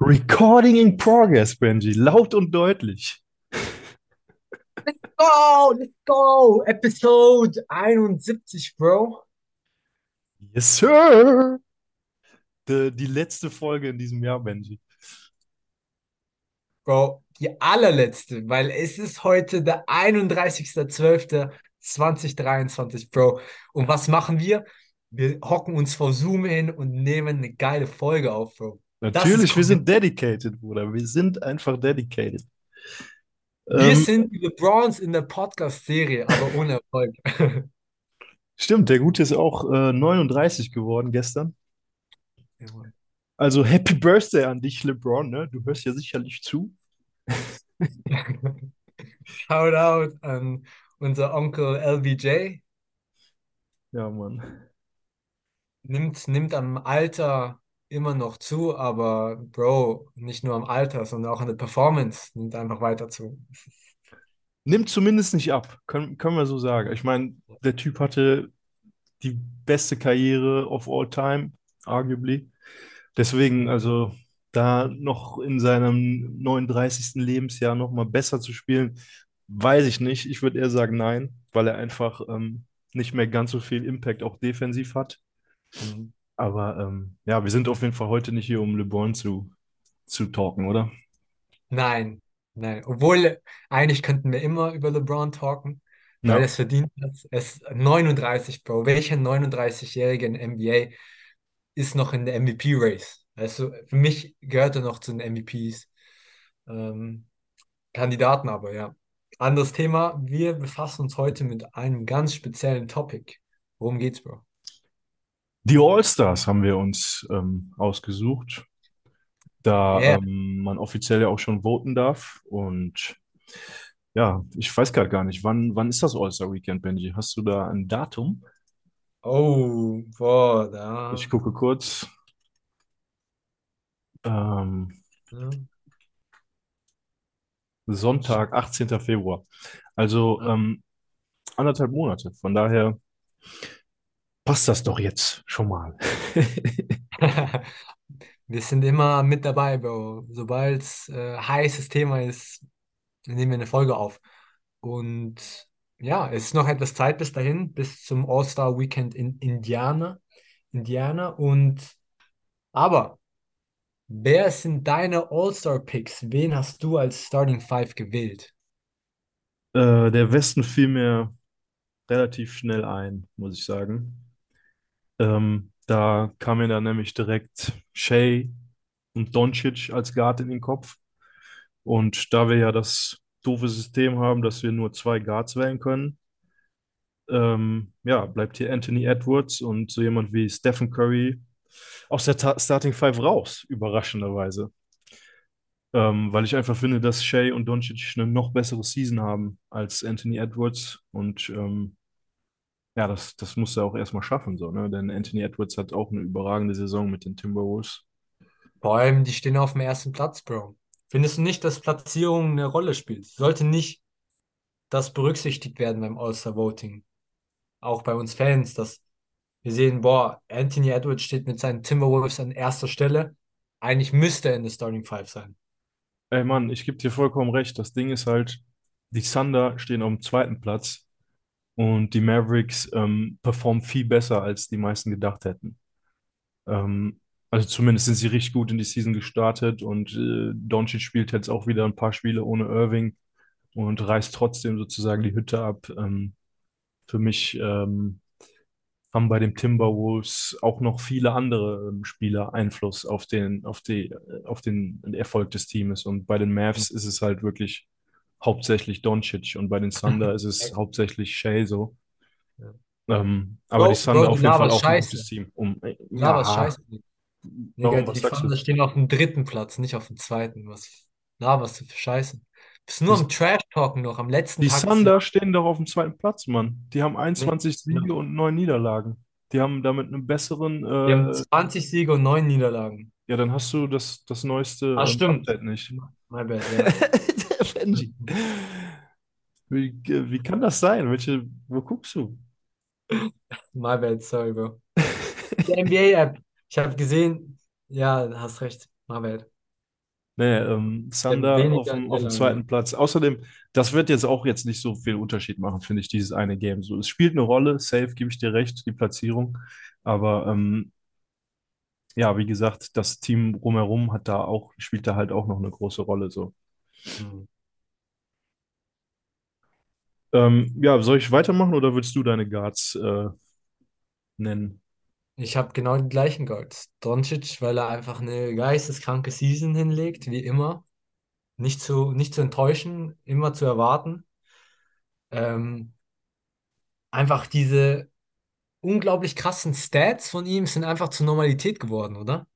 Recording in progress, Benji. Laut und deutlich. Go, let's go! Episode 71, Bro. Yes, sir. Die, die letzte Folge in diesem Jahr, Benji. Bro, die allerletzte, weil es ist heute der 31.12.2023, Bro. Und was machen wir? Wir hocken uns vor Zoom hin und nehmen eine geile Folge auf, Bro. Natürlich, wir sind dedicated, Bruder. Wir sind einfach dedicated. Wir Ähm, sind die LeBrons in der Podcast-Serie, aber ohne Erfolg. stimmt, der Gute ist auch äh, 39 geworden gestern. Jawohl. Also Happy Birthday an dich, LeBron, ne? Du hörst ja sicherlich zu. Shout out an unser Onkel LBJ. Ja, Mann. nimmt, nimmt am Alter immer noch zu, aber Bro, nicht nur am Alter, sondern auch an der Performance nimmt einfach weiter zu. Nimmt zumindest nicht ab, können, können wir so sagen. Ich meine, der Typ hatte die beste Karriere of all time, arguably. Deswegen, also da noch in seinem 39. Lebensjahr noch mal besser zu spielen, weiß ich nicht. Ich würde eher sagen nein, weil er einfach ähm, nicht mehr ganz so viel Impact auch defensiv hat. Mhm. Aber ähm, ja, wir sind auf jeden Fall heute nicht hier, um LeBron zu, zu talken, oder? Nein, nein. Obwohl, eigentlich könnten wir immer über LeBron talken, weil Ja. es verdient hat. Es ist 39, Bro. Welcher 39-Jährige in NBA ist noch in der MVP-Race? Also für mich gehört er noch zu den MVPs. Ähm, Kandidaten aber, ja. Anderes Thema. Wir befassen uns heute mit einem ganz speziellen Topic. Worum geht's, Bro? Die All-Stars haben wir uns ähm, ausgesucht, da Yeah. ähm, man offiziell ja auch schon voten darf. Und ja, ich weiß gerade gar nicht, wann, wann ist das All-Star-Weekend, Benji? Hast du da ein Datum? Oh, boah, Ich da. gucke kurz. Ähm, Ja, Sonntag, 18. Februar. Also ja. ähm, anderthalb Monate. Von daher passt das doch jetzt schon mal. Wir sind immer mit dabei, Bro. Sobald es äh, heißes Thema ist, nehmen wir eine Folge auf. Und ja, es ist noch etwas Zeit bis dahin, bis zum All-Star Weekend in Indiana. Indiana. Und aber, wer sind deine All-Star Picks? Wen hast du als Starting Five gewählt? Äh, der Westen fiel mir relativ schnell ein, muss ich sagen. Ähm, da kam mir dann nämlich direkt Shea und Doncic als Guard in den Kopf. Und da wir ja das doofe System haben, dass wir nur zwei Guards wählen können, ähm, ja, bleibt hier Anthony Edwards und so jemand wie Stephen Curry aus der Ta Starting Five raus, überraschenderweise. Ähm, weil ich einfach finde, dass Shea und Doncic eine noch bessere Season haben als Anthony Edwards. Und ähm, ja, das, das muss er auch erstmal schaffen, so, ne? Denn Anthony Edwards hat auch eine überragende Saison mit den Timberwolves. Vor allem, die stehen auf dem ersten Platz, Bro. Findest du nicht, dass Platzierung eine Rolle spielt? Sollte nicht das berücksichtigt werden beim All-Star Voting? Auch bei uns Fans, dass wir sehen, boah, Anthony Edwards steht mit seinen Timberwolves an erster Stelle. Eigentlich müsste er in der Starting Five sein. Ey Mann, ich gebe dir vollkommen recht. Das Ding ist halt, die Thunder stehen auf dem zweiten Platz und die Mavericks ähm, performen viel besser, als die meisten gedacht hätten. Ähm, also zumindest sind sie richtig gut in die Season gestartet und äh, Doncic spielt jetzt auch wieder ein paar Spiele ohne Irving und reißt trotzdem sozusagen die Hütte ab. Ähm, für mich ähm, haben bei den Timberwolves auch noch viele andere ähm, Spieler Einfluss auf den, auf die, auf den Erfolg des Teams. Und bei den Mavs ist es halt wirklich hauptsächlich Doncic und bei den Thunder ist es hauptsächlich Shea so. Ja. Ähm, aber die Bro, Bro, Thunder du auf jeden Fall auch ein gutes Scheiße. Team. Um, äh, laberst ja, Scheiße. Digga, warum, was die? Thunder stehen auf dem dritten Platz, nicht auf dem zweiten. Was laberst du für Scheiße? Bist nur Die, am Trash-Talken noch am letzten die Tag Thunder stehen doch auf dem zweiten Platz, Mann. Die haben Nee, 21 Siege und 9 Niederlagen. Die haben damit einen besseren, Die haben äh, 20 Siege und 9 Niederlagen. ja, dann hast du das, das neueste Ah, ähm, stimmt. Update nicht. My bad, ja. Benji. Wie, wie kann das sein? Welche, wo guckst du? My bad, sorry, Bro. Die NBA-App. Ich habe gesehen, ja, hast recht. My bad. Nee, ähm, Der Thunder auf dem, auf dem zweiten. Platz. Außerdem, das wird jetzt auch jetzt nicht so viel Unterschied machen, finde ich, dieses eine Game. So, es spielt eine Rolle, safe, gebe ich dir recht, die Platzierung. Aber ähm, ja, wie gesagt, das Team drumherum hat da auch, spielt da halt auch noch eine große Rolle. So. Hm. Ähm, ja, soll ich weitermachen oder willst du deine Guards äh, nennen? Ich habe genau die gleichen Guards. Doncic, weil er einfach eine geisteskranke Season hinlegt, wie immer. Nicht zu, nicht zu enttäuschen, immer zu erwarten. Ähm, einfach diese unglaublich krassen Stats von ihm sind einfach zur Normalität geworden, oder?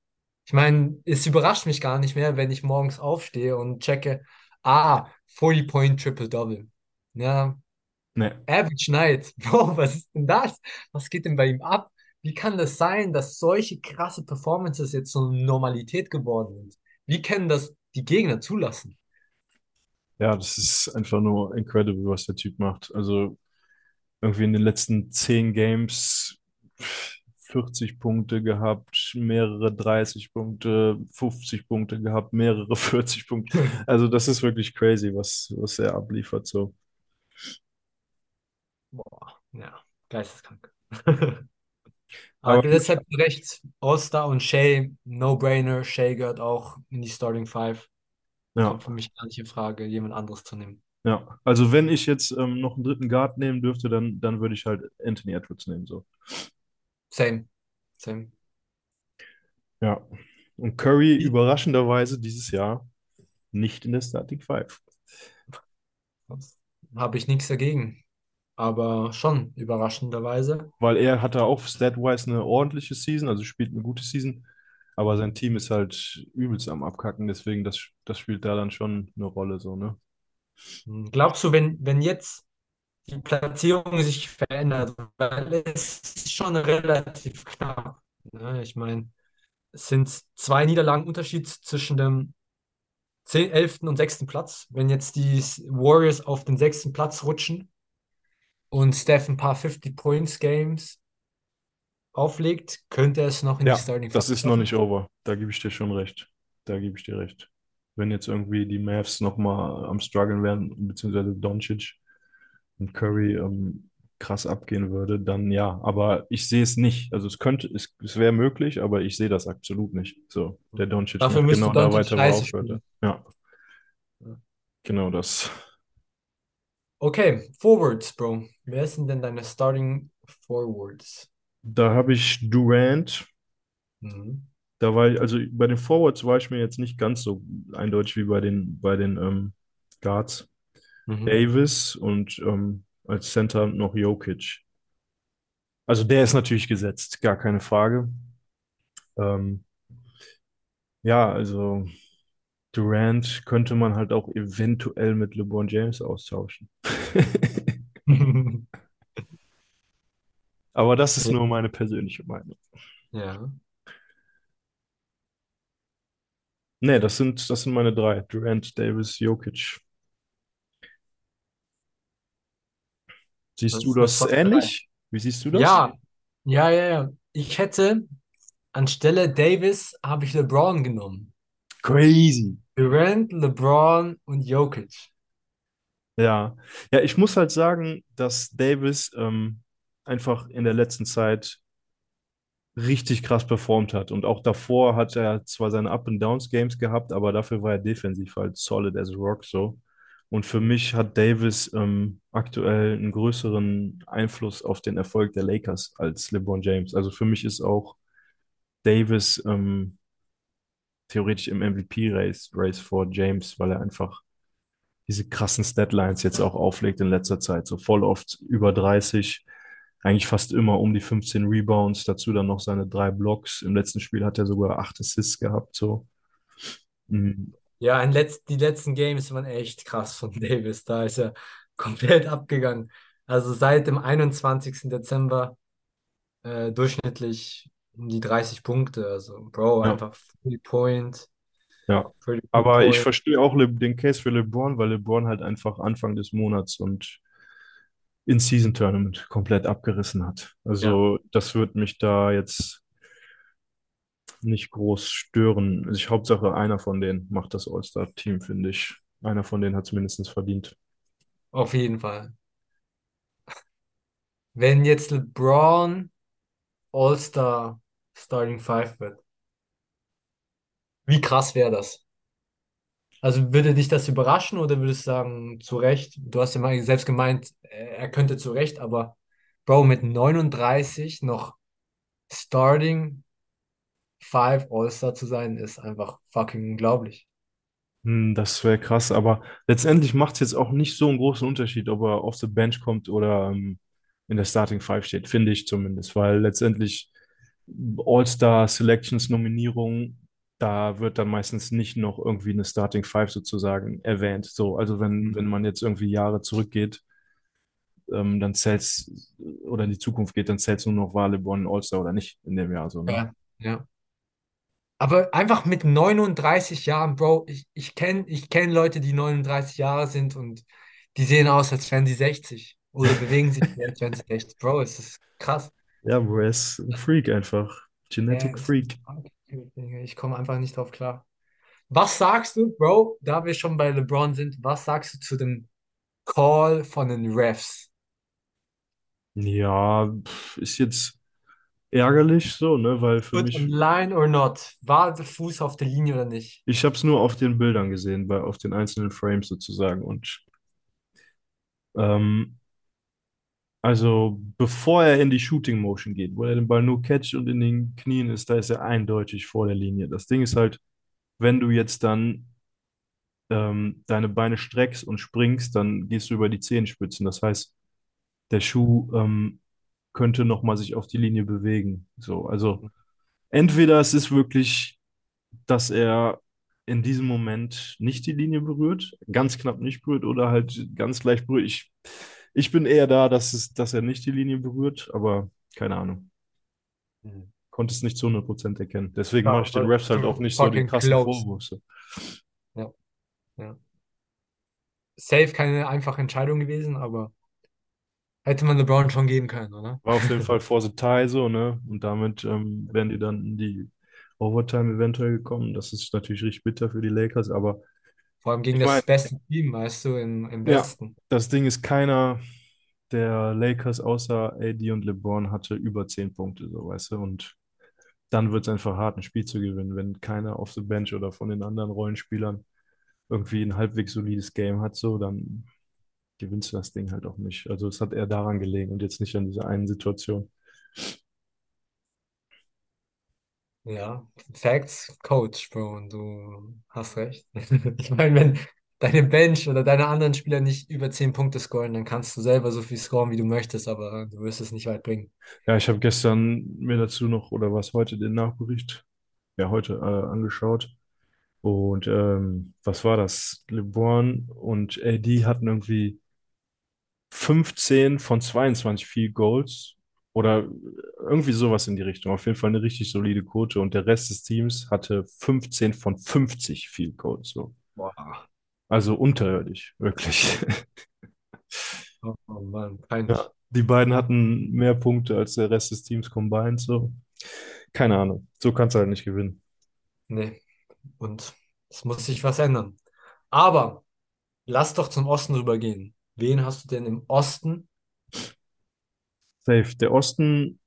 Ich meine, es überrascht mich gar nicht mehr, wenn ich morgens aufstehe und checke, ah, 40-Point Triple-Double. Ja, Nee. Average Night. Bro, was ist denn das? Was geht denn bei ihm ab? Wie kann das sein, dass solche krasse Performances jetzt so eine Normalität geworden sind? Wie können das die Gegner zulassen? Ja, das ist einfach nur incredible, was der Typ macht. Also irgendwie in den letzten zehn Games 40 Punkte gehabt, mehrere 30 Punkte, 50 Punkte gehabt, mehrere 40 Punkte. Also das ist wirklich crazy, was, was er abliefert so. Boah, ja, geisteskrank. Aber Aber deshalb zu Recht, All-Star und Shea, No-Brainer. Shea gehört auch in die Starting Five. ja, Kommt für mich gar nicht in Frage, jemand anderes zu nehmen. ja. Also wenn ich jetzt ähm, noch einen dritten Guard nehmen dürfte, dann, dann würde ich halt Anthony Edwards nehmen so. Same, same. Ja. Und Curry überraschenderweise dieses Jahr nicht in der Starting Five. Habe ich nichts dagegen. Aber schon überraschenderweise. weil er hatte auch stat-wise eine ordentliche Season, also spielt eine gute Season, aber sein Team ist halt übelst am Abkacken, deswegen das, das spielt da dann schon eine Rolle, so, ne? Hm, Glaubst du, wenn, wenn jetzt die Platzierung sich verändert, weil es ist schon relativ knapp. Ne? Ich meine, es sind zwei Niederlagen Unterschied zwischen dem 10., 11. und sechsten Platz. Wenn jetzt die Warriors auf den sechsten Platz rutschen und Steph ein paar 50-Points-Games auflegt, könnte es noch in die Ja, Starting das ist noch nicht over. Da gebe ich dir schon recht. Da gebe ich dir recht. Wenn jetzt irgendwie die Mavs nochmal am struggeln wären, beziehungsweise Doncic und Curry ähm, krass abgehen würde, dann ja. Aber ich sehe es nicht. Also es könnte, es, es wäre möglich, aber ich sehe das absolut nicht. So, der Doncic Dafür macht genau da weiter, wo er aufhörte. Ja, genau das. Okay, Forwards, Bro. Wer sind denn deine Starting Forwards? Da habe ich Durant. Mhm. Da war ich, also bei den Forwards war ich mir jetzt nicht ganz so eindeutig wie bei den, bei den ähm, Guards. Mhm. Davis und ähm, als Center noch Jokic. Also der ist natürlich gesetzt, gar keine Frage. Ähm, ja, also Durant könnte man halt auch eventuell mit LeBron James austauschen. Aber das ist nur meine persönliche Meinung. Ja. Nee, das sind, das sind meine drei. Durant, Davis, Jokic. Siehst du Das eine das Top 3. ähnlich? Wie siehst du das? Ja, ja, ja, ja. Ich hätte anstelle Davis habe ich LeBron genommen. Crazy. Durant, LeBron und Jokic. Ja. Ja, ich muss halt sagen, dass Davis ähm, einfach in der letzten Zeit richtig krass performt hat. Und auch davor hat er zwar seine Up-and-Downs-Games gehabt, aber dafür war er defensiv halt solid as a rock so. Und für mich hat Davis ähm, aktuell einen größeren Einfluss auf den Erfolg der Lakers als LeBron James. Also für mich ist auch Davis ähm, theoretisch im MVP-Race Race vor James, weil er einfach diese krassen Statlines jetzt auch auflegt in letzter Zeit. So voll oft über 30, eigentlich fast immer um die 15 Rebounds, dazu dann noch seine drei Blocks. Im letzten Spiel hat er sogar acht Assists gehabt, so. Ja, letz die letzten Games waren echt krass von Davis. Da ist er komplett abgegangen. Also seit dem 21. Dezember äh, durchschnittlich um die 30 Punkte. Also, Bro, Ja, einfach 30 Point, ja. 30 Aber ich Point. verstehe auch den Case für LeBron, weil LeBron halt einfach Anfang des Monats und In-Season-Tournament komplett abgerissen hat. Ja. Also das wird mich da jetzt nicht groß stören. Ich, Hauptsache einer von denen macht das All-Star-Team, finde ich. Einer von denen hat es mindestens verdient. Auf jeden Fall. Wenn jetzt LeBron All-Star Starting Five wird, wie krass wäre das? Also würde dich das überraschen oder würdest du sagen, zu Recht? Du hast ja mal selbst gemeint, äh, er könnte zu Recht, aber Bro, mit 39 noch Starting Five All-Star zu sein, ist einfach fucking unglaublich. Hm, Das wäre krass, aber letztendlich macht es jetzt auch nicht so einen großen Unterschied, ob er auf the Bench kommt oder ähm, in der Starting Five steht, finde ich zumindest, weil letztendlich All-Star Selections Nominierung, da wird dann meistens nicht noch irgendwie eine Starting Five sozusagen erwähnt. So, also wenn, wenn man jetzt irgendwie Jahre zurückgeht, ähm, dann zählt's oder in die Zukunft geht, dann zählt's nur noch, war LeBron All-Star oder nicht in dem Jahr so, ne? Ja, ja. Aber einfach mit 39 Jahren, Bro, ich, ich kenne ich kenn Leute, die 39 Jahre sind und die sehen aus, als wären sie 60 oder bewegen sich, als wären sie 60. Bro, es ist krass. Ja, Bro, er ist ein Freak einfach. Ja, Genetic ist Freak. Ich komme einfach nicht drauf klar. Was sagst du, Bro, da wir schon bei LeBron sind, was sagst du zu dem Call von den Refs? Ja, ist jetzt ärgerlich so, ne? Weil für on mich, line or not? War der Fuß auf der Linie oder nicht? ich habe es nur auf den Bildern gesehen, bei, auf den einzelnen Frames sozusagen. Und ähm, also bevor er in die Shooting Motion geht, wo er den Ball nur catcht und in den Knien ist, da ist er eindeutig vor der Linie. Das Ding ist halt, wenn du jetzt dann ähm, deine Beine streckst und springst, dann gehst du über die Zehenspitzen. Das heißt, der Schuh ähm, könnte nochmal sich auf die Linie bewegen. So, also entweder es ist wirklich, dass er in diesem Moment nicht die Linie berührt, ganz knapp nicht berührt oder halt ganz leicht berührt. Ich, ich bin eher da, dass es, dass er nicht die Linie berührt, aber keine Ahnung. Mhm. Konnte es nicht zu 100% erkennen. Deswegen mache Ja, ich den Refs halt auch nicht so den krassen. Vorwurf. Ja, ja. Safe keine einfache Entscheidung gewesen, aber hätte man LeBron schon geben können, oder? War auf jeden Fall for the tie so, ne? Und damit ähm, wären die dann in die Overtime eventuell gekommen. Das ist natürlich richtig bitter für die Lakers, aber Vor allem gegen das beste Team, weißt du, im, im ja, Westen. das Ding ist, keiner der Lakers außer AD und LeBron hatte über 10 Punkte, so, weißt du? Und dann wird es einfach hart, ein Spiel zu gewinnen, wenn keiner auf the Bench oder von den anderen Rollenspielern irgendwie ein halbwegs solides Game hat, so, dann gewinnst du das Ding halt auch nicht. Also es hat eher daran gelegen und jetzt nicht an dieser einen Situation. Ja, Facts, Coach, Bro, und du hast recht. Ich meine, wenn deine Bench oder deine anderen Spieler nicht über 10 Punkte scoren, dann kannst du selber so viel scoren, wie du möchtest, aber du wirst es nicht weit bringen. Ja, ich habe gestern mir dazu noch, oder was heute, den Nachbericht, ja, heute äh, angeschaut. Und ähm, was war das? LeBron und AD hatten irgendwie 15 von 22 Field Goals oder irgendwie sowas in die Richtung. Auf jeden Fall eine richtig solide Quote. Und der Rest des Teams hatte 15 von 50 Field Goals. So. Boah. Also unterirdisch, wirklich. Oh Mann, Ja, peinlich. die beiden hatten mehr Punkte als der Rest des Teams combined. So. Keine Ahnung. So kannst du halt nicht gewinnen. Nee, und es muss sich was ändern. Aber lass doch zum Osten rübergehen. Wen hast du denn im Osten? Safe. Der Osten,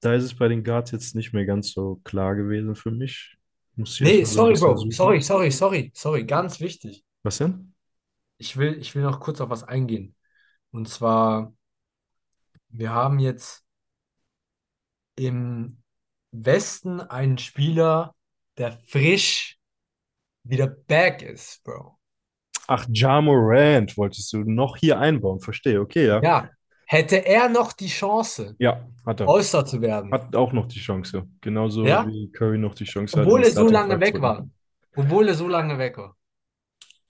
da ist es bei den Guards jetzt nicht mehr ganz so klar gewesen für mich. Muss ich Nee, erstmal so ein sorry, bisschen Bro. Sorry, suchen. sorry, sorry, sorry. Ganz wichtig. Was denn? Ich will, ich will noch kurz auf was eingehen. Und zwar, wir haben jetzt im Westen einen Spieler, der frisch wieder back ist, Bro. Ach, Ja Morant wolltest du noch hier einbauen. Verstehe, okay, ja. Ja, hätte er noch die Chance, Ja, hat er. All-Star zu werden, Hat auch noch die Chance. Genauso ja, wie Curry noch die Chance obwohl er so lange weg war, obwohl er so lange weg war.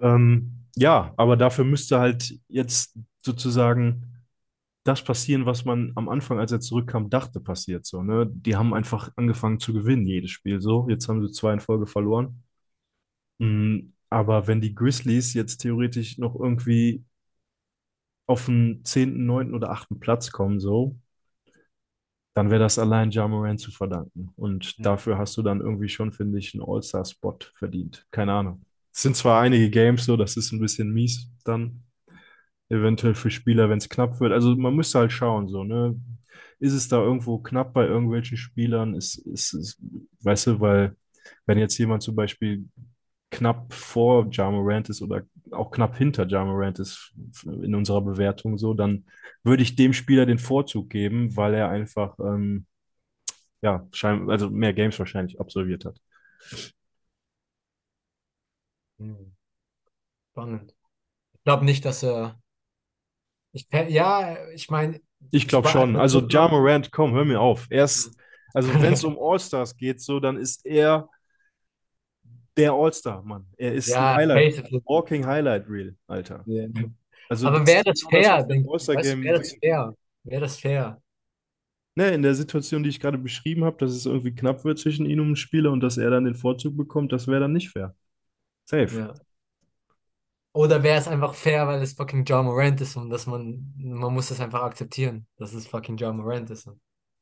Ähm, ja, aber dafür müsste halt jetzt sozusagen das passieren, was man am Anfang, als er zurückkam, dachte passiert. So, ne? Die haben einfach angefangen zu gewinnen, jedes Spiel so. Jetzt haben sie zwei in Folge verloren. Mm, Aber wenn die Grizzlies jetzt theoretisch noch irgendwie auf den zehnten, neunten oder achten Platz kommen, so, dann wäre das allein Ja Morant zu verdanken. Und Ja. dafür hast du dann irgendwie schon, finde ich, einen All-Star-Spot verdient. Keine Ahnung. Es sind zwar einige Games so, das ist ein bisschen mies dann, eventuell für Spieler, wenn es knapp wird. Also man müsste halt schauen, so, ne? Ist es da irgendwo knapp bei irgendwelchen Spielern? Ist, ist, ist, weißt du, weil wenn jetzt jemand zum Beispiel knapp vor Ja Morant ist oder auch knapp hinter Ja Morant ist in unserer Bewertung so, dann würde ich dem Spieler den Vorzug geben, weil er einfach ähm, ja, schein, also mehr Games wahrscheinlich absolviert hat. Hm. Spannend. Ich glaube nicht, dass er. Ich, ja, ich meine, Ich glaube schon. Also Ja Morant, komm, hör mir auf. Erst, also wenn es um All-Stars geht, so, dann ist er der All-Star, Mann. Er ist ein ja, Highlight, basically. Walking Highlight Reel, Alter. Ja. Also Aber das wäre das das, fair? Denk, weißt wäre das fair? Wäre das fair? Ne, in der Situation, die ich gerade beschrieben habe, dass es irgendwie knapp wird zwischen ihm und dem Spieler und dass er dann den Vorzug bekommt, das wäre dann nicht fair. Safe. Ja. Oder wäre es einfach fair, weil es fucking Ja Morant ist und dass man, man muss das einfach akzeptieren, dass es fucking Ja Morant ist.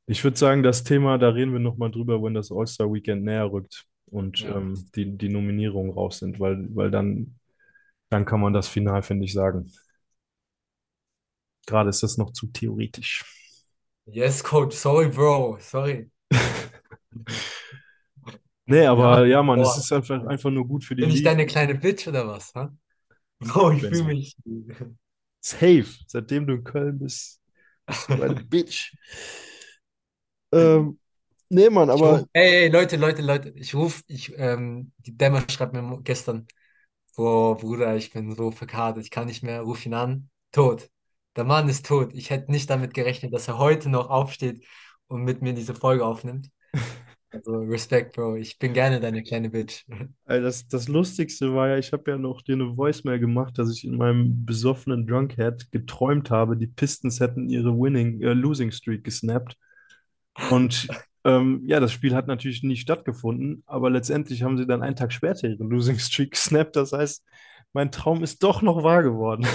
Ich würde sagen, das Thema, da reden wir nochmal drüber, wenn das All-Star-Weekend näher rückt und Ja. ähm, die, die Nominierungen raus sind, weil, weil dann, dann kann man das final, finde ich, sagen. Gerade ist das noch zu theoretisch. Yes, Coach. Sorry, Bro. Sorry. Nee, aber ja, Mann, es ist einfach, einfach nur gut für die Bin ich Liga. deine kleine Bitch oder was? Ha? Bro, ich fühle mich. Safe. Seitdem du in Köln bist, bist du eine Bitch. Ähm, nee, Mann, aber ruf, ey, ey, Leute, Leute, Leute, ich ruf, ich, ähm, die Dämmer schreibt mir gestern, boah, Bruder, ich bin so verkadert, ich kann nicht mehr, ruf ihn an, tot. Der Mann ist tot. Ich hätte nicht damit gerechnet, dass er heute noch aufsteht und mit mir diese Folge aufnimmt. Also Respekt, Bro, ich bin gerne deine kleine Bitch. Das, das Lustigste war ja, ich habe ja noch dir eine Voicemail gemacht, dass ich in meinem besoffenen Drunkhead geträumt habe, die Pistons hätten ihre Winning, äh, Losing Streak gesnappt. Und ähm, ja, das Spiel hat natürlich nie stattgefunden, aber letztendlich haben sie dann einen Tag später ihre Losing Streak gesnappt. Das heißt, mein Traum ist doch noch wahr geworden.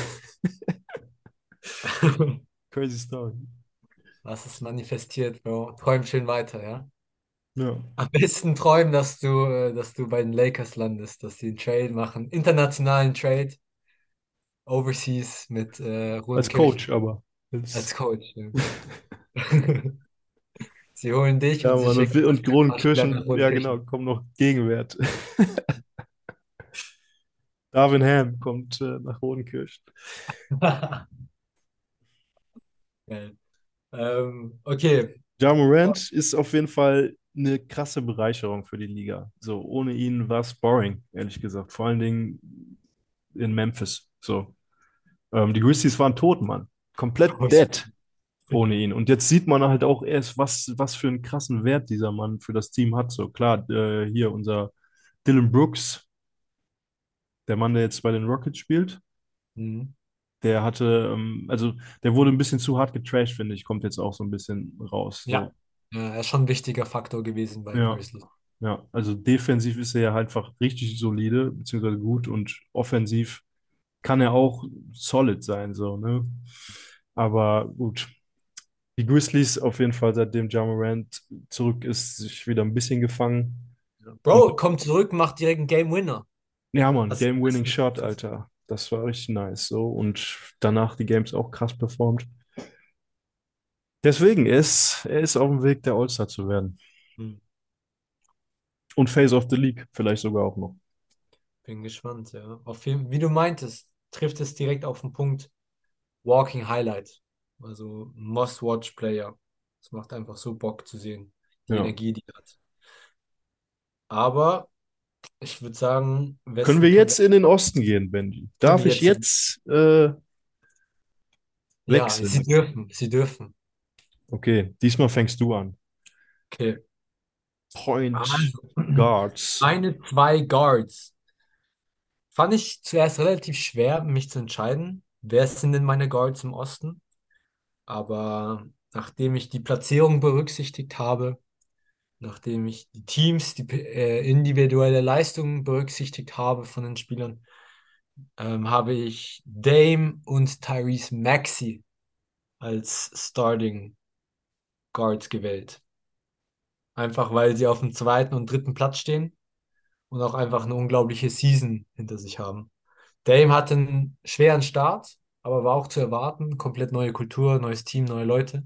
Crazy Story. Was ist manifestiert, Bro? Träum schön weiter, ja? Ja. Am besten träumen, dass du, äh, dass du bei den Lakers landest, dass sie einen Trade machen, internationalen Trade, overseas mit äh, Als Coach aber. als Als, Coach. Ja. Sie holen dich ja, und Mann. Und, und Kronenkirchen, ja genau, kommt noch Gegenwert. Darvin Ham kommt äh, nach Rodenkirchen. Ähm, okay, Ja Morant ist auf jeden Fall eine krasse Bereicherung für die Liga. So, ohne ihn war es boring, ehrlich gesagt. Vor allen Dingen in Memphis. So. Ähm, die Grizzlies waren tot, Mann. Komplett dead ohne ihn. Und jetzt sieht man halt auch erst, was, was für einen krassen Wert dieser Mann für das Team hat. So, klar, äh, hier unser Dylan Brooks, der Mann, der jetzt bei den Rockets spielt, Mhm. der hatte, ähm, also der wurde ein bisschen zu hart getrashed, finde ich, kommt jetzt auch so ein bisschen raus. So. Ja. Ja, er ist schon ein wichtiger Faktor gewesen bei Ja. Grizzlies. Ja, also defensiv ist er ja einfach richtig solide, beziehungsweise gut und offensiv kann er auch solid sein, so, ne? Aber gut. Die Grizzlies auf jeden Fall, seitdem Ja Morant zurück ist, sich wieder ein bisschen gefangen. Bro, kommt zurück, macht direkt einen Game Winner. Ja, Mann, Das- Game-Winning das- Shot, Alter. Das war richtig nice, so. Und danach die Games auch krass performt. Deswegen ist er ist auf dem Weg, der All-Star zu werden. Hm. Und Face of the League vielleicht sogar auch noch. Bin gespannt, ja. Auf jeden, wie du meintest, trifft es direkt auf den Punkt Walking Highlight. Also Must-Watch-Player. Es macht einfach so Bock zu sehen, die Ja. Energie, die er hat. Aber ich würde sagen, Westen Können wir jetzt in den Osten gehen, Benji? Darf ich jetzt jetzt äh, Ja, wechseln? sie dürfen, sie dürfen. Okay, diesmal fängst du an. Okay. Point Also, Guards. meine zwei Guards. Fand ich zuerst relativ schwer, mich zu entscheiden, wer sind denn meine Guards im Osten. Aber nachdem ich die Platzierung berücksichtigt habe, nachdem ich die Teams, die äh, individuelle Leistungen berücksichtigt habe von den Spielern, ähm, habe ich Dame und Tyrese Maxey als Starting Guards gewählt. Einfach weil sie auf dem zweiten und dritten Platz stehen und auch einfach eine unglaubliche Season hinter sich haben. Dame hatte einen schweren Start, aber war auch zu erwarten. Komplett neue Kultur, neues Team, neue Leute.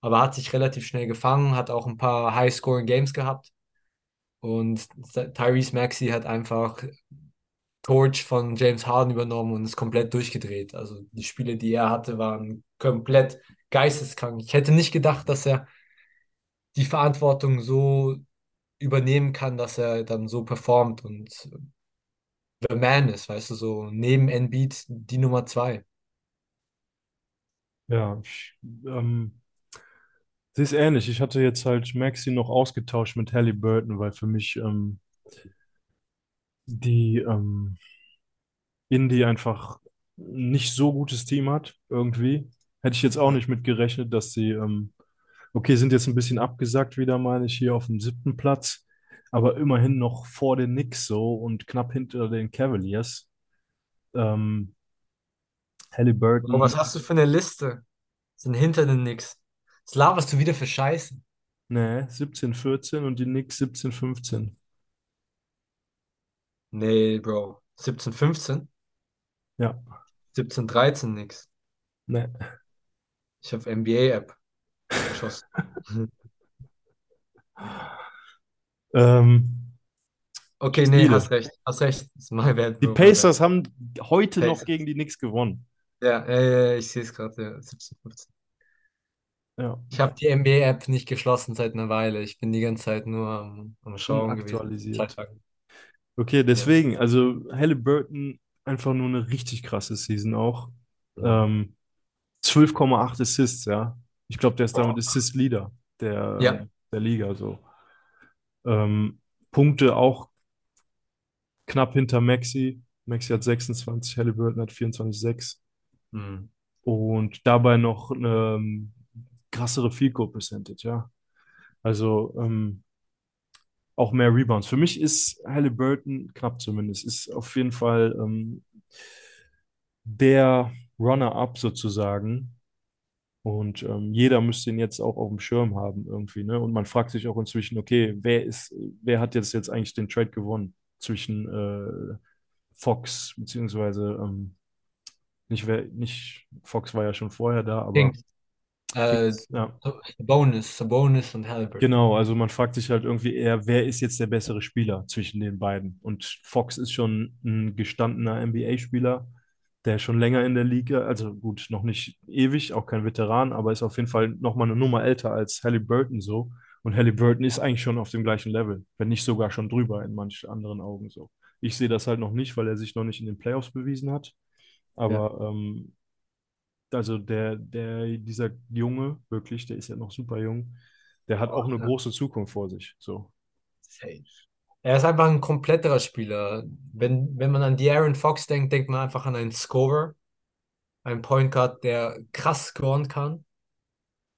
Aber hat sich relativ schnell gefangen, hat auch ein paar High-Scoring-Games gehabt. Und Tyrese Maxey hat einfach Torch von James Harden übernommen und ist komplett durchgedreht. Also die Spiele, die er hatte, waren komplett geisteskrank. Ich hätte nicht gedacht, dass er die Verantwortung so übernehmen kann, dass er dann so performt und The Man ist, weißt du, so neben Embiid die Nummer zwei. Ja, ich, ähm, sie ist ähnlich. Ich hatte jetzt halt Maxi noch ausgetauscht mit Halliburton, weil für mich ähm, die ähm, Indy einfach nicht so gutes Team hat, irgendwie. Hätte ich jetzt auch nicht mit gerechnet, dass sie, ähm, okay, sind jetzt ein bisschen abgesackt wieder, meine ich, hier auf dem siebten Platz, aber immerhin noch vor den Knicks so und knapp hinter den Cavaliers. Ähm, Bro, was Halliburton, hast du für eine Liste? Sind hinter den Knicks. Was laberst du wieder für Scheiße? ne, 17, 14 und die Knicks 17, 15. Nee, Bro. 17, 15? Ja, 17, 13 nix. ne. Ich habe NBA-App geschossen. Ähm, Okay, nee, hast recht. Hast recht. Ist my bad, Die Bro, bad. Pacers haben heute noch Pacers. gegen die Knicks gewonnen. Ja, ja, ja, ich sehe es gerade. Ja, 17, 15. Ja, Ich habe die NBA-App nicht geschlossen seit einer Weile. Ich bin die ganze Zeit nur am, am Schauen gewesen. Zwei unaktualisiert. Tage. Okay, Ja. deswegen, also Halliburton einfach nur eine richtig krasse Season auch. Ähm, 12,8 Assists, ja. Ich glaube, der ist damit Assist-Leader der, Ja. der Liga so. Ähm, Punkte auch knapp hinter Maxi. Maxi hat 26, Halliburton hat 24,6 Mhm. und dabei noch eine ähm, krassere Field Goal Percentage, ja. Also ähm, auch mehr Rebounds. Für mich ist Halliburton, knapp zumindest, ist auf jeden Fall ähm, der Runner-up sozusagen. Und ähm, jeder müsste ihn jetzt auch auf dem Schirm haben irgendwie, ne? Und man fragt sich auch inzwischen, okay, wer ist, wer hat jetzt jetzt eigentlich den Trade gewonnen zwischen äh, Fox, beziehungsweise ähm, nicht nicht Fox war ja schon vorher da, aber Kings. Äh, ja. Sabonis, Sabonis und Halliburton. Genau, also man fragt sich halt irgendwie eher, wer ist jetzt der bessere Spieler zwischen den beiden? Und Fox ist schon ein gestandener NBA-Spieler, der schon länger in der Liga, also gut, noch nicht ewig, auch kein Veteran, aber ist auf jeden Fall noch mal eine Nummer älter als Halliburton so. Und Halliburton ist eigentlich schon auf dem gleichen Level, wenn nicht sogar schon drüber in manchen anderen Augen so. Ich sehe das halt noch nicht, weil er sich noch nicht in den Playoffs bewiesen hat. Ja. Aber ähm, also der, der, dieser Junge, wirklich, der ist ja noch super jung, der hat Oh, auch eine ja. große Zukunft vor sich. So. Safe. Er ist einfach ein kompletterer Spieler. Wenn, wenn man an De'Aaron Fox denkt, denkt man einfach an einen Scorer, einen Point Guard, der krass scoren kann,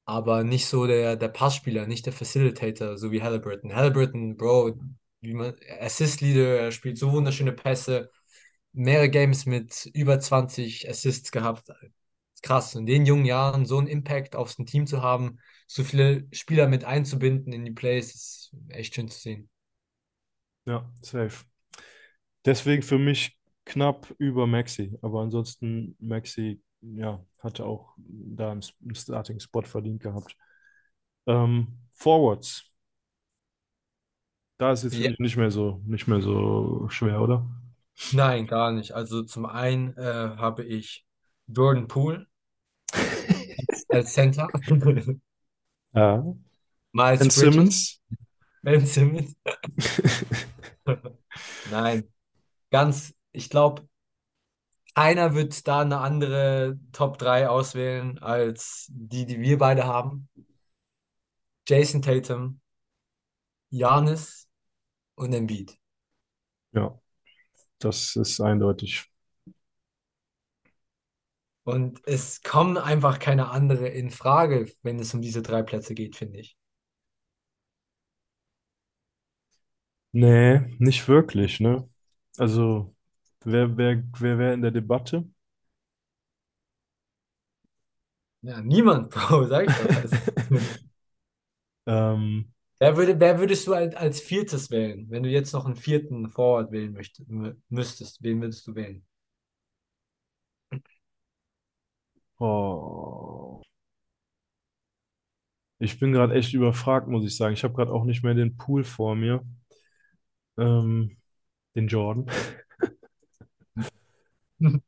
aber nicht so der, der Passspieler, nicht der Facilitator, so wie Halliburton. Halliburton, Bro, wie man, Assist Leader, er spielt so wunderschöne Pässe, mehrere Games mit über 20 Assists gehabt. Krass. In den jungen Jahren so einen Impact aufs Team zu haben, so viele Spieler mit einzubinden in die Plays, ist echt schön zu sehen. Ja, safe. Deswegen für mich knapp über Maxi. Aber ansonsten, Maxi, ja, hatte auch da einen Starting-Spot verdient gehabt. Ähm, Forwards. Da ist jetzt, ich, nicht mehr so, nicht mehr so schwer, oder? Nein, gar nicht. Also zum einen äh, habe ich Jordan Poole als Center, Ja. Miles Ben Bridges, Simmons. Ben Simmons. Nein, ganz, ich glaube, keiner wird da eine andere Top 3 auswählen als die, die wir beide haben. Jason Tatum, Giannis und Embiid. Ja, das ist eindeutig. Und es kommen einfach keine andere in Frage, wenn es um diese drei Plätze geht, finde ich. Nee, nicht wirklich, ne? Also, wer, wer, wer wäre in der Debatte? Ja, niemand, Bro, sag ich doch. Ähm, Wer würde, wer würdest du als, als viertes wählen, wenn du jetzt noch einen vierten Forward wählen möchtest, müsstest? Wen würdest du wählen? oh, ich bin gerade echt überfragt, muss ich sagen. Ich habe gerade auch nicht mehr den Pool vor mir. Ähm, den Jordan.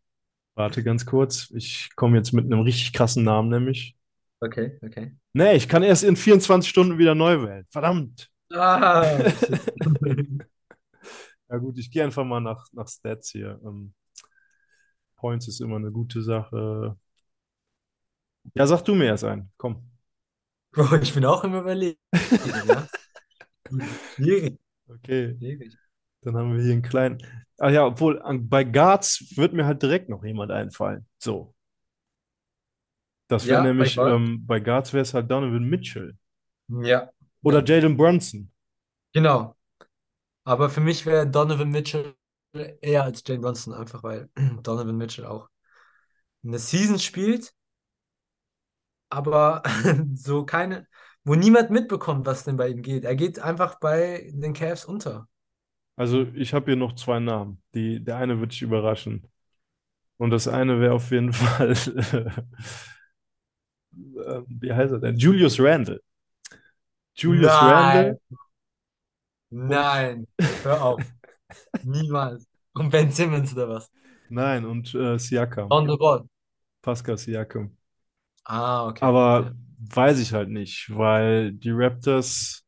Warte ganz kurz. Ich komme jetzt mit einem richtig krassen Namen, nämlich. Okay, okay. Nee, ich kann erst in 24 Stunden wieder neu wählen. Verdammt. Ah. Ja gut, ich gehe einfach mal nach, nach Stats hier. Ähm, Points ist immer eine gute Sache. Ja, sag du mir erst einen. Komm. Bro, ich bin auch im Überlegen, ja. Schwierig, Okay, schwierig. dann haben wir hier einen kleinen. Ah ja, obwohl an, bei Guards wird mir halt direkt noch jemand einfallen. So, das wäre Ja, bei nämlich, Gold? ähm, bei Guards wäre es halt Donovan Mitchell. Ja, Oder ja, Jalen Brunson. genau. Aber für mich wäre Donovan Mitchell eher als Jane Brunson, einfach weil Donovan Mitchell auch eine Season spielt, aber so keine, wo niemand mitbekommt, was denn bei ihm geht. Er geht einfach bei den Cavs unter. Also ich habe hier noch zwei Namen. Die, der eine wird dich überraschen. Und das eine wäre auf jeden Fall, wie heißt er denn? Julius Randle. Julius Randle Nein, und nein, hör auf, niemals. Und Ben Simmons oder was? nein, und äh, Siakam. On the ball. Pascal Siakam. Ah, okay. Aber weiß ich halt nicht, weil die Raptors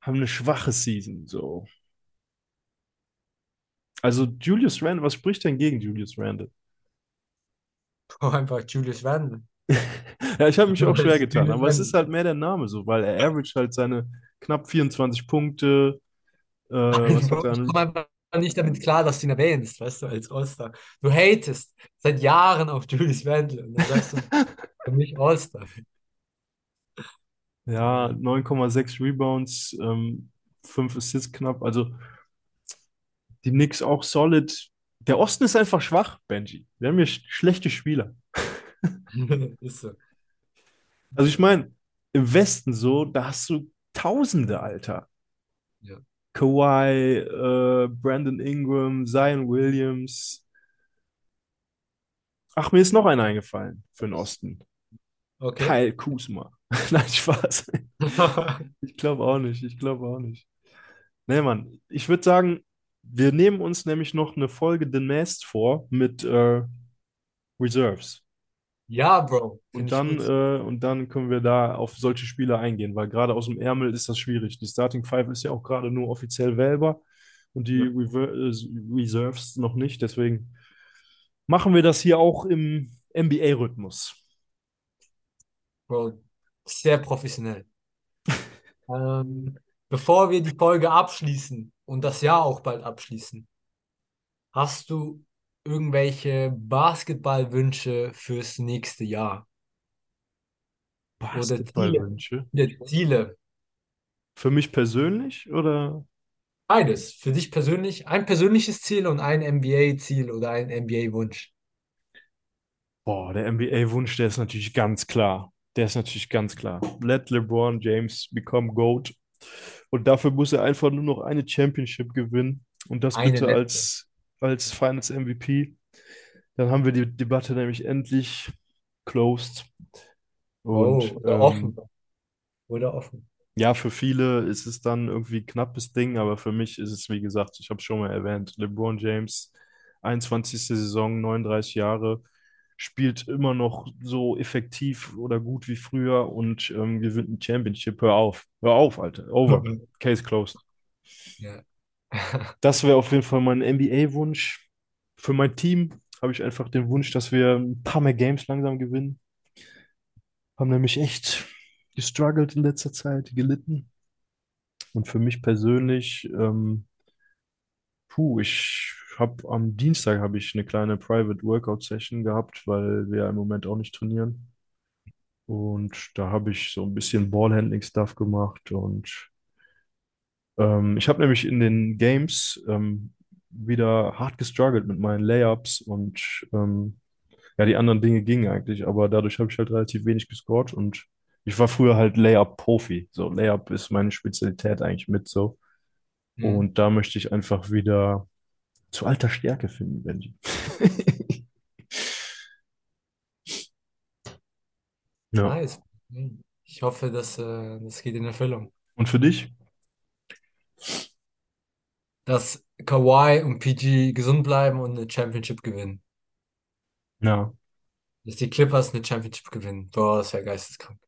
haben eine schwache Season. So. Also Julius Randle, was spricht denn gegen Julius Randle? Einfach Julius Randle. Ja, ich habe mich auch schwer getan, aber es ist halt mehr der Name so, weil er average halt seine knapp 24 Punkte. Äh, was hat er ich an? komme einfach nicht damit klar, dass du ihn erwähnst, weißt du, als All-Star. Du hatest seit Jahren auf Julius Randle und dann sagst du für mich All-Star. Ja, 9,6 Rebounds, ähm, 5 Assists knapp. Also die Knicks auch solid. Der Osten ist einfach schwach, Benji. Wir haben hier sch schlechte Spieler. Ist so. Also ich meine, im Westen so, da hast du Tausende, Alter. Ja. Kawhi, äh, Brandon Ingram, Zion Williams. Ach, mir ist noch einer eingefallen für den Osten. Okay. Kyle Kuzma. Nein, Spaß. Ich glaube auch nicht. Ich glaube auch nicht. Nee, Mann. Ich würde sagen, wir nehmen uns nämlich noch eine Folge demnächst vor mit äh, Reserves. Ja, Bro, Und dann, äh, und dann können wir da auf solche Spieler eingehen, weil gerade aus dem Ärmel ist das schwierig. Die Starting Five ist ja auch gerade nur offiziell wählbar und die Ja. Äh, Reserves noch nicht. Deswegen machen wir das hier auch im NBA-Rhythmus. Bro, sehr professionell. Ähm, bevor wir die Folge abschließen und das Jahr auch bald abschließen, hast du irgendwelche Basketballwünsche fürs nächste Jahr oder Ziele? Basketballwünsche. Ja, Ziele. Für mich persönlich oder? Beides. Für dich persönlich ein persönliches Ziel und ein NBA-Ziel oder ein NBA-Wunsch. Boah, der NBA-Wunsch, der ist natürlich ganz klar. Der ist natürlich ganz klar. Let LeBron James become GOAT. Und dafür muss er einfach nur noch eine Championship gewinnen. Und das Eine bitte letzte. als, als Finals MVP. Dann haben wir die Debatte nämlich endlich closed. Oh, Und oder offen. ähm, Oder offen. ja, für viele ist es dann irgendwie knappes Ding, aber für mich ist es, wie gesagt, ich habe es schon mal erwähnt, LeBron James, 21. Saison, 39 Jahre, spielt immer noch so effektiv oder gut wie früher und ähm, gewinnt ein Championship. Hör auf, hör auf, Alter, over, case closed. Ja. Das wäre auf jeden Fall mein NBA-Wunsch. Für mein Team habe ich einfach den Wunsch, dass wir ein paar mehr Games langsam gewinnen. Haben nämlich echt gestruggelt in letzter Zeit, gelitten. Und für mich persönlich, ähm, puh, ich habe am Dienstag habe ich eine kleine Private Workout Session gehabt, weil wir im Moment auch nicht trainieren. Und da habe ich so ein bisschen Ballhandling-Stuff gemacht. Und ähm, ich habe nämlich in den Games ähm, wieder hart gestruggelt mit meinen Layups und ähm, ja, die anderen Dinge gingen eigentlich, aber dadurch habe ich halt relativ wenig gescored und Ich war früher halt Layup-Profi. So, Layup ist meine Spezialität eigentlich mit so. Mhm. Und da möchte ich einfach wieder zu alter Stärke finden, Benji. Ja. Nice. Mhm. Ich hoffe, dass äh, das geht in Erfüllung. Und für dich? Dass Kawhi und PG gesund bleiben und eine Championship gewinnen. Ja. Dass die Clippers eine Championship gewinnen. Boah, das wäre geisteskrank.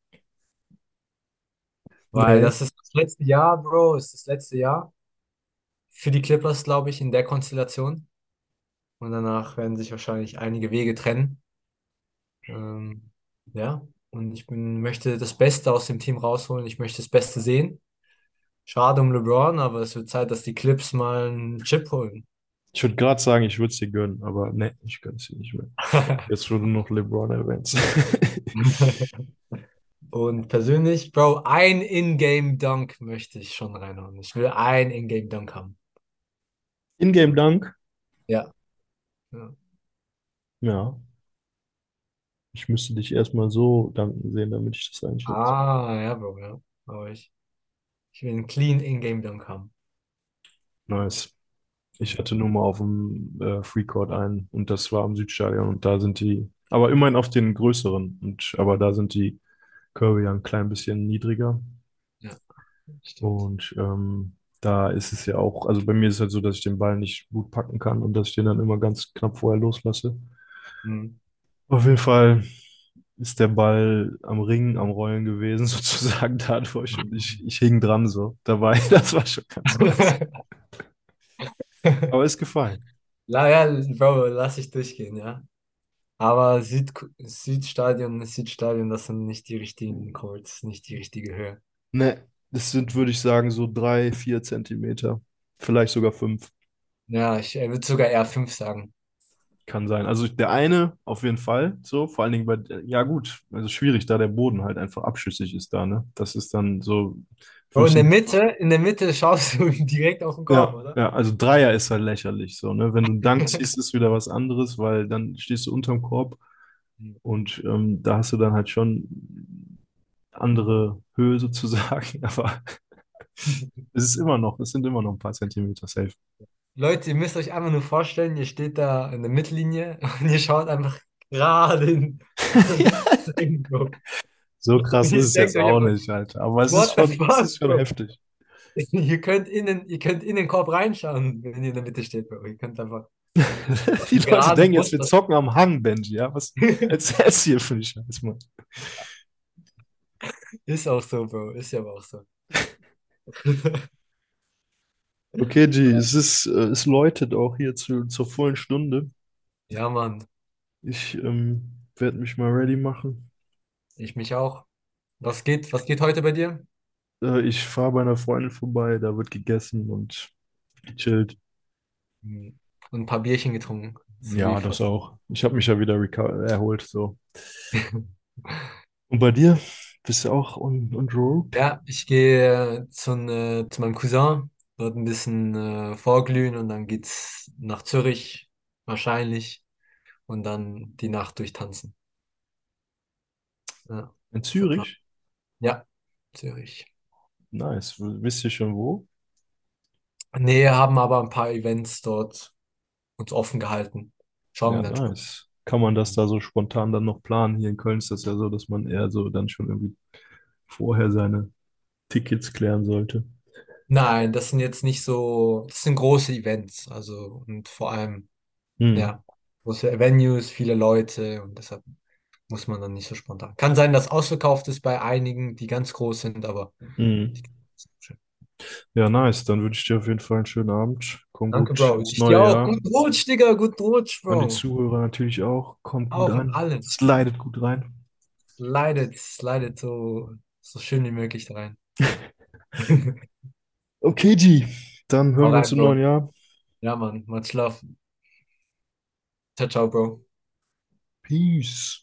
Weil Nee. das ist das letzte Jahr, Bro, ist das letzte Jahr für die Clippers, glaube ich, in der Konstellation. Und danach werden sich wahrscheinlich einige Wege trennen. Ähm, ja, und ich bin, möchte das Beste aus dem Team rausholen. Ich möchte das Beste sehen. Schade um LeBron, aber es wird Zeit, dass die Clips mal einen Chip holen. Ich würde gerade sagen, ich würde es dir gönnen, aber nee, ich gönne es dir nicht mehr. Jetzt, du noch LeBron erwähnst. Und persönlich, Bro, ein In-Game-Dunk möchte ich schon reinhauen. Ich will ein In-Game-Dunk haben. In-Game Dunk? Ja. ja. Ja. Ich müsste dich erstmal so danken sehen, damit ich das einschätze. Ah, ja, Bro, ja. Aber ich, ich will einen clean In-Game-Dunk haben. Nice. Ich hatte nur mal auf dem äh, Freecourt einen und das war am Südstadion und da sind die, aber immerhin auf den größeren und aber da sind die Körbe ja ein klein bisschen niedriger Ja, stimmt. und ähm, da ist es ja auch, also bei mir ist es halt so, dass ich den Ball nicht gut packen kann und dass ich den dann immer ganz knapp vorher loslasse. Mhm. Auf jeden Fall ist der Ball am Ringen, am Rollen gewesen, sozusagen dadurch und ich, ich hing dran so dabei. Das war schon ganz nice. Aber ist gefallen. La, ja, Bro, lass ich durchgehen, ja. Aber Süd Südstadion, Südstadion, das sind nicht die richtigen Courts, nicht die richtige Höhe. Ne, das sind, würde ich sagen, so drei, vier Zentimeter. Vielleicht sogar fünf. Ja, ich würde sogar eher fünf sagen. Kann sein. Also der eine auf jeden Fall so, vor allen Dingen bei, ja gut, also schwierig, da der Boden halt einfach abschüssig ist da, ne? Das ist dann so Bro, in der. Mitte, in der Mitte schaust du direkt auf den Korb, Ja, oder? ja, also Dreier ist halt lächerlich so, ne? Wenn du Dank ziehst, ist wieder was anderes, weil dann stehst du unterm Korb und ähm, da hast du dann halt schon andere Höhe sozusagen, aber es ist immer noch, es sind immer noch ein paar Zentimeter safe. Leute, ihr müsst euch einfach nur vorstellen, ihr steht da in der Mittellinie und ihr schaut einfach gerade in in-. So krass ist es jetzt auch nicht, Alter. Aber es ist schon, fuck, ist schon heftig. Ihr könnt innen, ihr könnt in den Korb reinschauen, wenn ihr in der Mitte steht, Bro. Ihr könnt einfach Die Leute denken jetzt, wir zocken am Hang, Benji, ja? Was erzählst du hier für einen Scheiß, Mann? Ist auch so, Bro. Ist ja aber auch so. Okay, G, es ist, äh, es läutet auch hier zu, zur vollen Stunde. Ja, Mann. Ich ähm, werde mich mal ready machen. Ich mich auch. Was geht, was geht heute bei dir? Äh, ich fahre bei einer Freundin vorbei, da wird gegessen und gechillt. Hm. Und ein paar Bierchen getrunken. So Ja, das auch. Ich habe mich ja wieder reco- erholt, so. Und bei dir? Bist du auch on, on road? Ja, ich gehe zu, ne- zu meinem Cousin, dort ein bisschen äh, vorglühen und dann geht's nach Zürich wahrscheinlich und dann die Nacht durchtanzen. Ja, In. Zürich? Ja, Zürich. Nice. Wisst ihr schon wo? Nee, haben aber ein paar Events dort uns offen gehalten. Schauen Ja, wir dann spontan. nice. Kann man das da so spontan dann noch planen? Hier in Köln ist das ja so, dass man eher so dann schon irgendwie vorher seine Tickets klären sollte. Nein, das sind jetzt nicht so, das sind große Events, also und vor allem, Hm. ja, große Venues, viele Leute und deshalb muss man dann nicht so spontan. Kann sein, dass ausverkauft ist bei einigen, die ganz groß sind, aber Hm. Ja, nice. Dann wünsche ich dir auf jeden Fall einen schönen Abend. Komm danke, gut Bro. ins Ich dir neue auch. Jahr. Guten Rutsch, Digga, guten Rutsch, An die Bro. Zuhörer natürlich auch. Kommt gut Auch an an. alle. Slidet gut rein. Slidet, slidet so, so schön wie möglich da rein. Okay, G. Dann hören wir uns im neuen Jahr. Ja, Mann, much love. Ciao, ciao, Bro. Peace.